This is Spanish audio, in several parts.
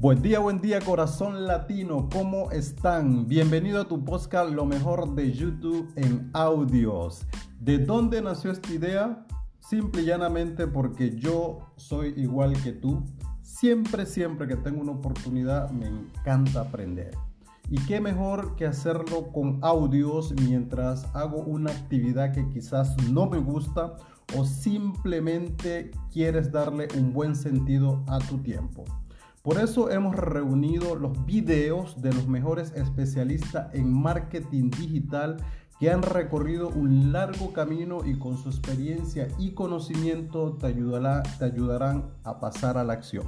Buen día, buen día corazón latino, ¿cómo están? Bienvenido a tu podcast Lo mejor de YouTube en audios. ¿De dónde nació esta idea? Simple y llanamente porque yo soy igual que tú. Siempre, siempre que tengo una oportunidad me encanta aprender. Y qué mejor que hacerlo con audios mientras hago una actividad que quizás no me gusta o simplemente quieres darle un buen sentido a tu tiempo. Por eso hemos reunido los videos de los mejores especialistas en marketing digital que han recorrido un largo camino y con su experiencia y conocimiento te, ayudará, te ayudarán a pasar a la acción.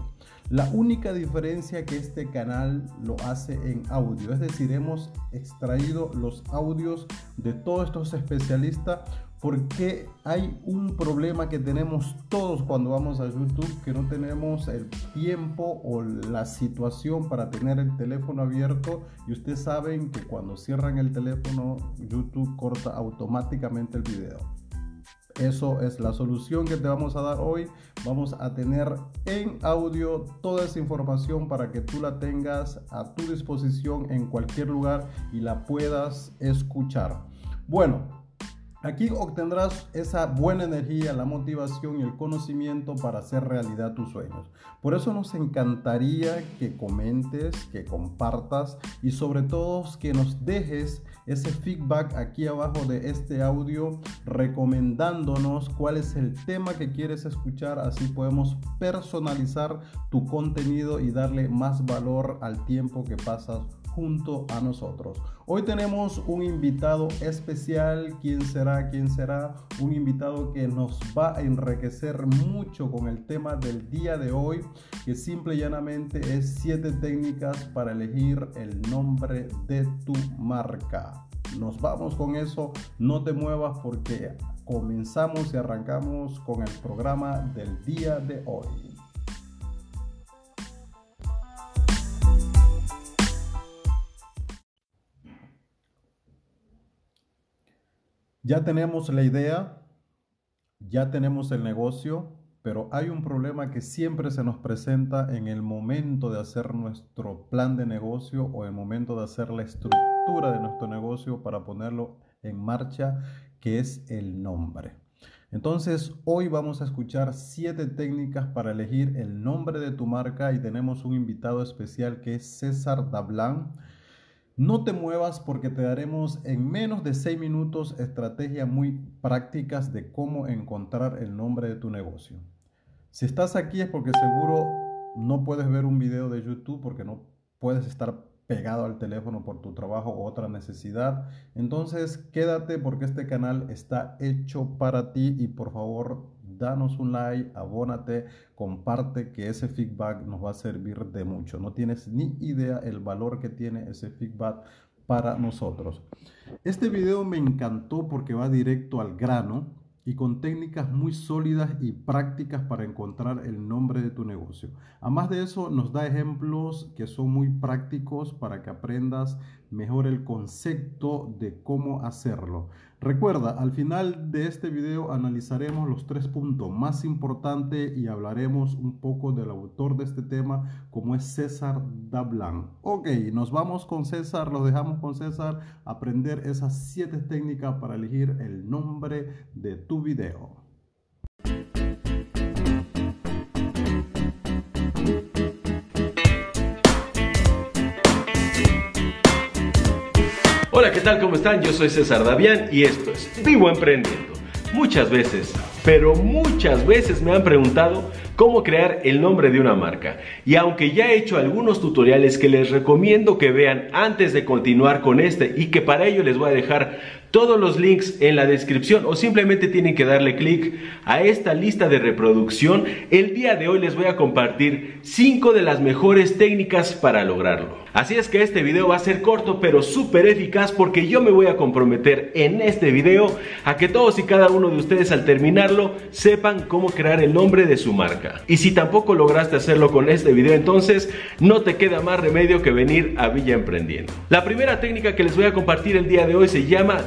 La única diferencia que este canal lo hace en audio, es decir, hemos extraído los audios de todos estos especialistas porque hay un problema que tenemos todos cuando vamos a YouTube, que no tenemos el tiempo o la situación para tener el teléfono abierto y ustedes saben que cuando cierran el teléfono YouTube corta automáticamente el video. Eso es la solución que te vamos a dar hoy. Vamos a tener en audio toda esa información para que tú la tengas a tu disposición en cualquier lugar y la puedas escuchar. Bueno, Aquí obtendrás esa buena energía, la motivación y el conocimiento para hacer realidad tus sueños. Por eso nos encantaría que comentes, que compartas y sobre todo que nos dejes ese feedback aquí abajo de este audio recomendándonos cuál es el tema que quieres escuchar. Así podemos personalizar tu contenido y darle más valor al tiempo que pasas junto a nosotros. Hoy tenemos un invitado especial. ¿Quién será? ¿Quién será? Un invitado que nos va a enriquecer mucho con el tema del día de hoy, que simple y llanamente es siete técnicas para elegir el nombre de tu marca. Nos vamos con eso, no te muevas porque comenzamos y arrancamos con el programa del día de hoy. Ya tenemos la idea, ya tenemos el negocio, pero hay un problema que siempre se nos presenta en el momento de hacer nuestro plan de negocio o el momento de hacer la estructura de nuestro negocio para ponerlo en marcha, que es el nombre. Entonces, hoy vamos a escuchar siete técnicas para elegir el nombre de tu marca y tenemos un invitado especial que es César Dablan. No te muevas porque te daremos en menos de 6 minutos estrategias muy prácticas de cómo encontrar el nombre de tu negocio. Si estás aquí es porque seguro no puedes ver un video de YouTube porque no puedes estar pegado al teléfono por tu trabajo o otra necesidad. Entonces quédate porque este canal está hecho para ti y por favor danos un like, abónate, comparte que ese feedback nos va a servir de mucho. No tienes ni idea el valor que tiene ese feedback para nosotros. Este video me encantó porque va directo al grano y con técnicas muy sólidas y prácticas para encontrar el nombre de tu negocio. Además de eso, nos da ejemplos que son muy prácticos para que aprendas mejor el concepto de cómo hacerlo. Recuerda, al final de este video analizaremos los tres puntos más importantes y hablaremos un poco del autor de este tema, como es César Dablan. Ok, nos vamos con César, los dejamos con César, aprender esas siete técnicas para elegir el nombre de tu video. Hola, ¿qué tal? ¿Cómo están? Yo soy César Davián y esto es Vivo Emprendiendo. Muchas veces, pero muchas veces me han preguntado cómo crear el nombre de una marca. Y aunque ya he hecho algunos tutoriales que les recomiendo que vean antes de continuar con este y que para ello les voy a dejar todos los links en la descripción o simplemente tienen que darle clic a esta lista de reproducción, el día de hoy les voy a compartir 5 de las mejores técnicas para lograrlo. Así es que este video va a ser corto pero súper eficaz porque yo me voy a comprometer en este video a que todos y cada uno de ustedes al terminarlo sepan cómo crear el nombre de su marca. Y si tampoco lograste hacerlo con este video entonces no te queda más remedio que venir a Villa Emprendiendo. La primera técnica que les voy a compartir el día de hoy se llama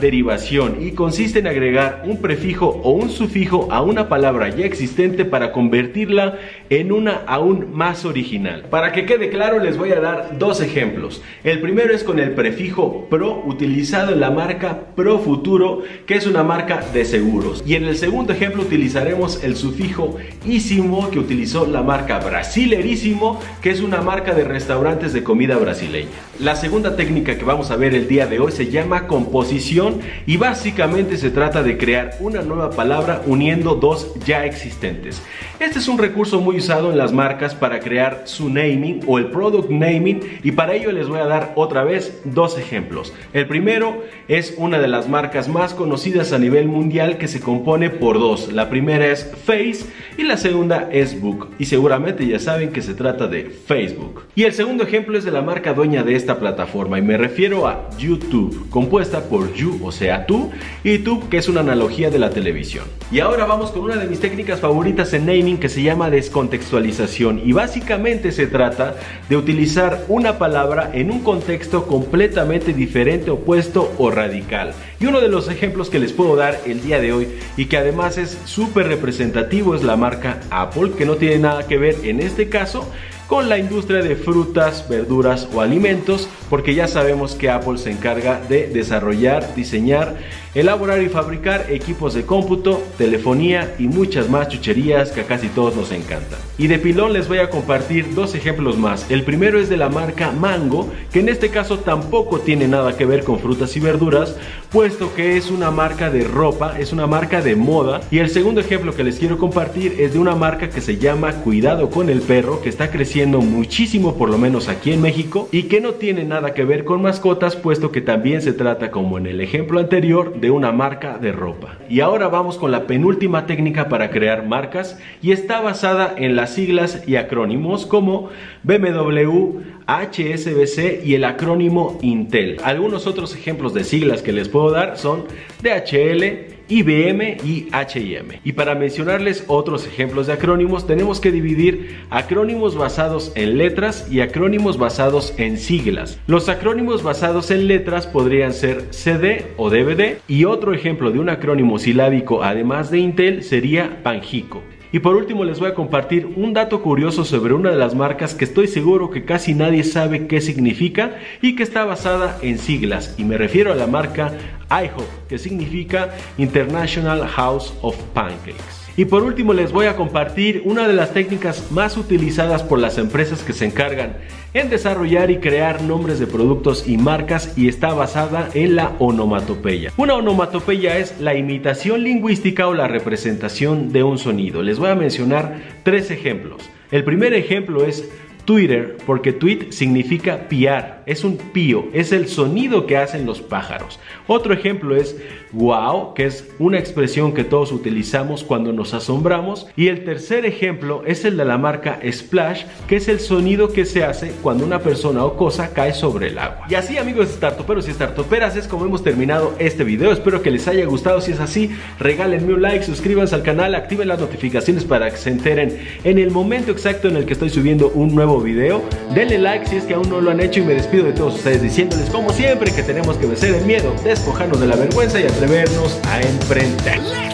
y consiste en agregar un prefijo o un sufijo a una palabra ya existente para convertirla en una aún más original. Para que quede claro les voy a dar dos ejemplos. El primero es con el prefijo pro utilizado en la marca Pro Futuro, que es una marca de seguros. Y en el segundo ejemplo utilizaremos el sufijo ísimo que utilizó la marca Brasilerísimo, que es una marca de restaurantes de comida brasileña. La segunda técnica que vamos a ver el día de hoy se llama composición y básicamente se trata de crear una nueva palabra uniendo dos ya existentes. Este es un recurso muy usado en las marcas para crear su naming o el product naming y para ello les voy a dar otra vez dos ejemplos. El primero es una de las marcas más conocidas a nivel mundial que se compone por dos. La primera es Face y la segunda es Book y seguramente ya saben que se trata de Facebook. Y el segundo ejemplo es de la marca dueña de esta plataforma y me refiero a YouTube, compuesta por You, o sea tú, y que es una analogía de la televisión. Y ahora vamos con una de mis técnicas favoritas en naming que se llama descontextualización y básicamente se trata de utilizar una palabra en un contexto completamente diferente, opuesto o radical. Y uno de los ejemplos que les puedo dar el día de hoy y que además es súper representativo es la marca Apple, que no tiene nada que ver en este caso con la industria de frutas, verduras o alimentos, porque ya sabemos que Apple se encarga de desarrollar, diseñar elaborar y fabricar equipos de cómputo, telefonía y muchas más chucherías que a casi todos nos encantan. Y de pilón les voy a compartir dos ejemplos más. El primero es de la marca Mango, que en este caso tampoco tiene nada que ver con frutas y verduras, puesto que es una marca de ropa, es una marca de moda. Y el segundo ejemplo que les quiero compartir es de una marca que se llama Cuidado con el Perro, que está creciendo muchísimo, por lo menos aquí en México, y que no tiene nada que ver con mascotas, puesto que también se trata, como en el ejemplo anterior, de una marca de ropa. Y ahora vamos con la penúltima técnica para crear marcas y está basada en las siglas y acrónimos como BMW, HSBC y el acrónimo Intel. Algunos otros ejemplos de siglas que les puedo dar son DHL, IBM y HM. Y para mencionarles otros ejemplos de acrónimos, tenemos que dividir acrónimos basados en letras y acrónimos basados en siglas. Los acrónimos basados en letras podrían ser CD o DVD y otro ejemplo de un acrónimo silábico además de Intel sería Panjico. Y por último les voy a compartir un dato curioso sobre una de las marcas que estoy seguro que casi nadie sabe qué significa y que está basada en siglas. Y me refiero a la marca IHOP, que significa International House of Pancakes. Y por último les voy a compartir una de las técnicas más utilizadas por las empresas que se encargan en desarrollar y crear nombres de productos y marcas y está basada en la onomatopeya. Una onomatopeya es la imitación lingüística o la representación de un sonido. Les voy a mencionar tres ejemplos. El primer ejemplo es Twitter, porque tweet significa piar, es un pío, es el sonido que hacen los pájaros. Otro ejemplo es wow, que es una expresión que todos utilizamos cuando nos asombramos. Y el tercer ejemplo es el de la marca Splash, que es el sonido que se hace cuando una persona o cosa cae sobre el agua. Y así amigos startuperos y startuperas es como hemos terminado este video. Espero que les haya gustado. Si es así, regálenme un like, suscríbanse al canal, activen las notificaciones para que se enteren en el momento exacto en el que estoy subiendo un nuevo video. Denle like si es que aún no lo han hecho y me despido de todos ustedes diciéndoles como siempre que tenemos que vencer el miedo, despojarnos de la vergüenza y atrevernos a emprender.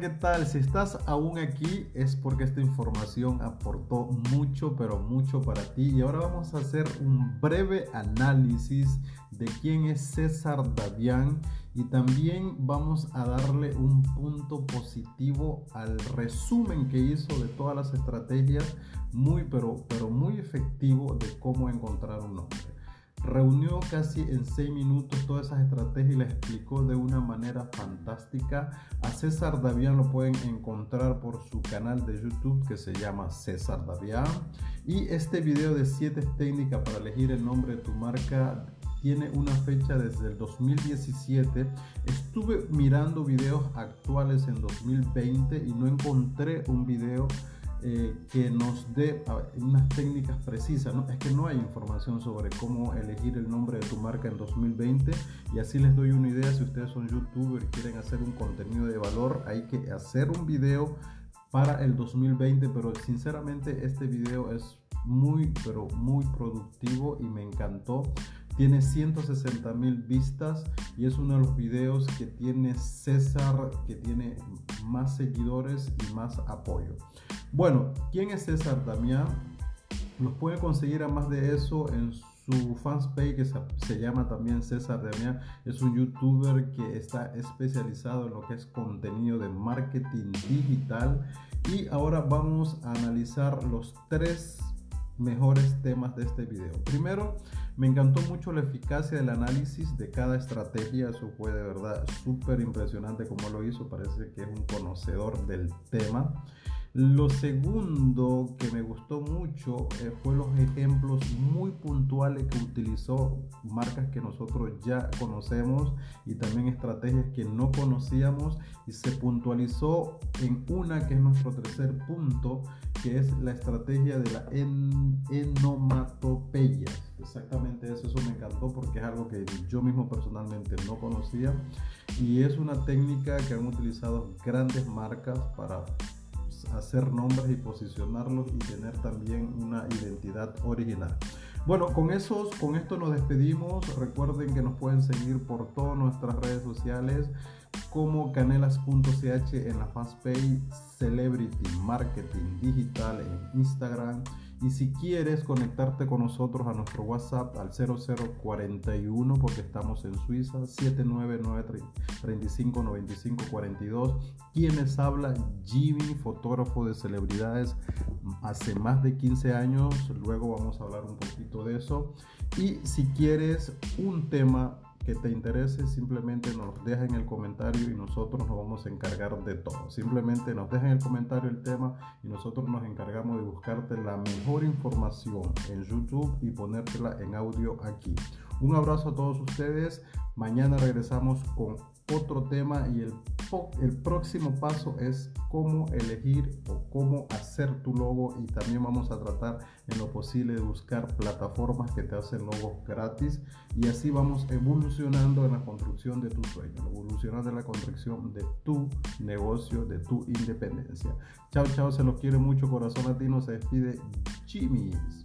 ¿Qué tal? Si estás aún aquí es porque esta información aportó mucho, pero mucho para ti. Y ahora vamos a hacer un breve análisis de quién es César Davián y también vamos a darle un punto positivo al resumen que hizo de todas las estrategias, muy, pero, pero muy efectivo de cómo encontrar un nombre. Reunió casi en 6 minutos todas esas estrategias y las explicó de una manera fantástica. A César Davián lo pueden encontrar por su canal de YouTube que se llama César Davián. Y este video de 7 técnicas para elegir el nombre de tu marca tiene una fecha desde el 2017. Estuve mirando videos actuales en 2020 y no encontré un video eh, que nos dé unas técnicas precisas. ¿no? Es que no hay información sobre cómo elegir el nombre de tu marca en 2020 y así les doy una idea. Si ustedes son youtubers y quieren hacer un contenido de valor, hay que hacer un video para el 2020, pero sinceramente este video es muy, pero muy productivo y me encantó. Tiene 160 mil vistas y es uno de los videos que tiene César, que tiene más seguidores y más apoyo. Bueno, ¿quién es César Damián? Nos puede conseguir a más de eso en su fanpage que se, llama también César Damián. Es un youtuber que está especializado en lo que es contenido de marketing digital. Y ahora vamos a analizar los tres mejores temas de este video. Primero, me encantó mucho la eficacia del análisis de cada estrategia. Eso fue de verdad súper impresionante como lo hizo. Parece que es un conocedor del tema. Lo segundo que me gustó mucho eh, fue los ejemplos muy puntuales que utilizó marcas que nosotros ya conocemos y también estrategias que no conocíamos y se puntualizó en una que es nuestro tercer punto que es la estrategia de la en enomatopeya. Exactamente eso, eso me encantó porque es algo que yo mismo personalmente no conocía y es una técnica que han utilizado grandes marcas para hacer nombres y posicionarlos y tener también una identidad original. Bueno, con, esos, con esto nos despedimos. Recuerden que nos pueden seguir por todas nuestras redes sociales como canelas.ch en la fanpage Celebrity Marketing Digital en Instagram y si quieres conectarte con nosotros a nuestro WhatsApp al 0041, porque estamos en Suiza, 799-3595-42. Quienes habla Jimmy, fotógrafo de celebridades hace más de 15 años. Luego vamos a hablar un poquito de eso. Y si quieres un tema te interese, simplemente nos deja en el comentario y nosotros nos vamos a encargar de todo. Simplemente nos deja en el comentario el tema y nosotros nos encargamos de buscarte la mejor información en YouTube y ponértela en audio aquí. Un abrazo a todos ustedes. Mañana regresamos con otro tema y el, el próximo paso es cómo elegir o cómo hacer tu logo y también vamos a tratar en lo posible de buscar plataformas que te hacen logos gratis y así vamos evolucionando en la construcción de tu sueño, evolucionando en la construcción de tu negocio, de tu independencia. Chao, chao, se los quiere mucho, corazón latino, se despide Jimmy's.